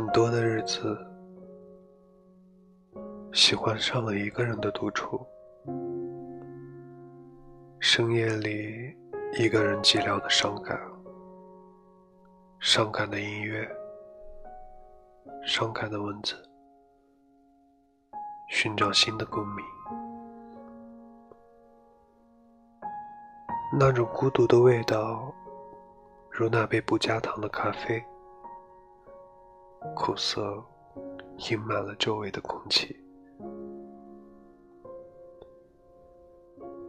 很多的日子，喜欢上了一个人的独处，深夜里一个人寂寥的伤感，伤感的音乐，伤感的文字，寻找新的共鸣，那种孤独的味道，如那杯不加糖的咖啡。苦涩溢满了周围的空气，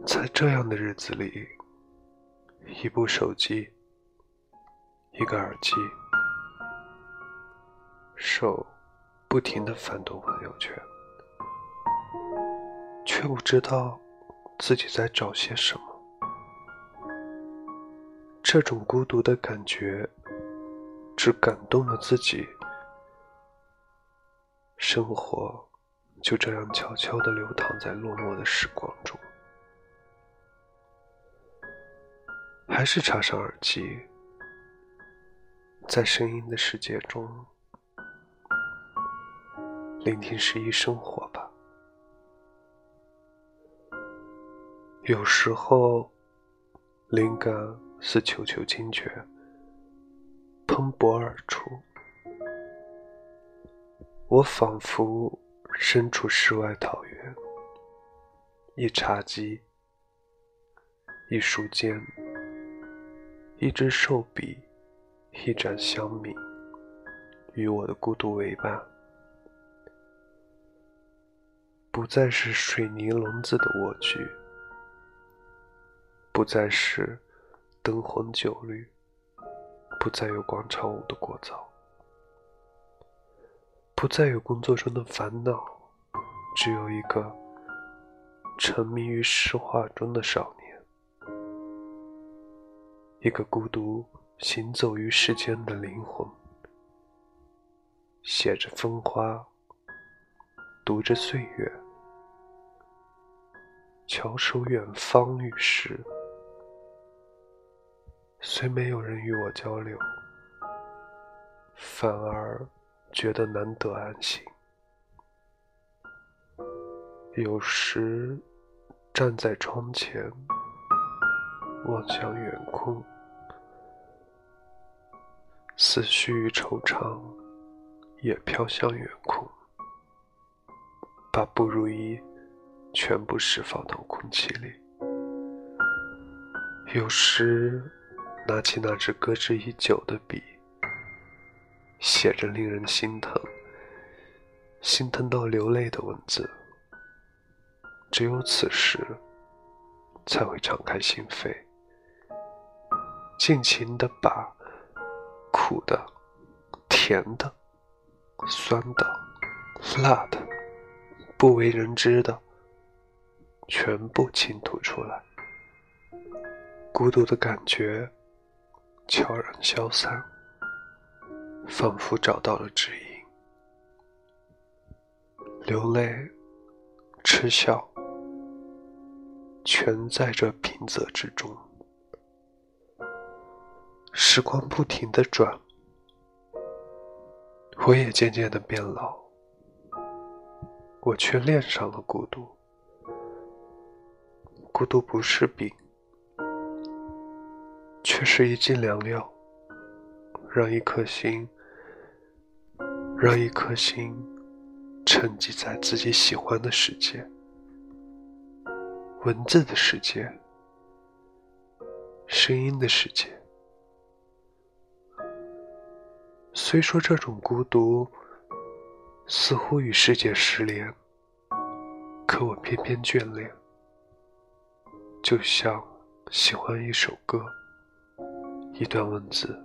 在这样的日子里，一部手机，一个耳机，手不停的翻动朋友圈，却不知道自己在找些什么。这种孤独的感觉，只感动了自己。生活就这样悄悄地流淌在落寞的时光中，还是插上耳机，在声音的世界中聆听诗意生活吧。有时候，灵感似球球惊觉，喷薄而出。我仿佛身处世外桃源，一茶几，一书间，一支寿笔，一盏香茗，与我的孤独为伴。不再是水泥笼子的蜗居，不再是灯红酒绿，不再有广场舞的聒噪。不再有工作中的烦恼，只有一个沉迷于诗画中的少年，一个孤独行走于世间的灵魂，写着风花，读着岁月，翘首远方与诗，虽没有人与我交流，反而。觉得难得安心，有时站在窗前望向远空，思绪与惆怅也飘向远空，把不如意全部释放到空气里。有时拿起那支搁置已久的笔。写着令人心疼、心疼到流泪的文字，只有此时才会敞开心扉，尽情的把苦的、甜的、酸的、辣的、不为人知的，全部倾吐出来。孤独的感觉悄然消散。仿佛找到了指引，流泪、嗤笑，全在这平仄之中。时光不停的转，我也渐渐的变老，我却恋上了孤独。孤独不是病，却是一剂良药。让一颗心，让一颗心沉寂在自己喜欢的世界，文字的世界，声音的世界。虽说这种孤独似乎与世界失联，可我偏偏眷恋，就像喜欢一首歌，一段文字。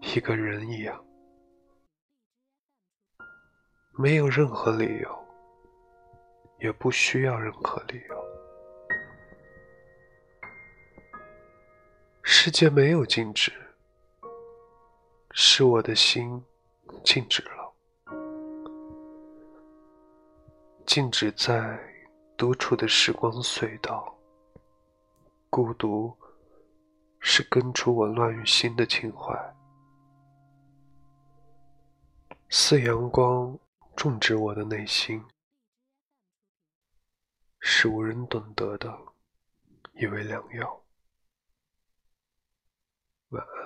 一个人一样，没有任何理由，也不需要任何理由。世界没有静止，是我的心静止了，静止在独处的时光隧道。孤独是根除我乱于心的情怀。似阳光种植我的内心，是无人懂得的一味良药。晚安。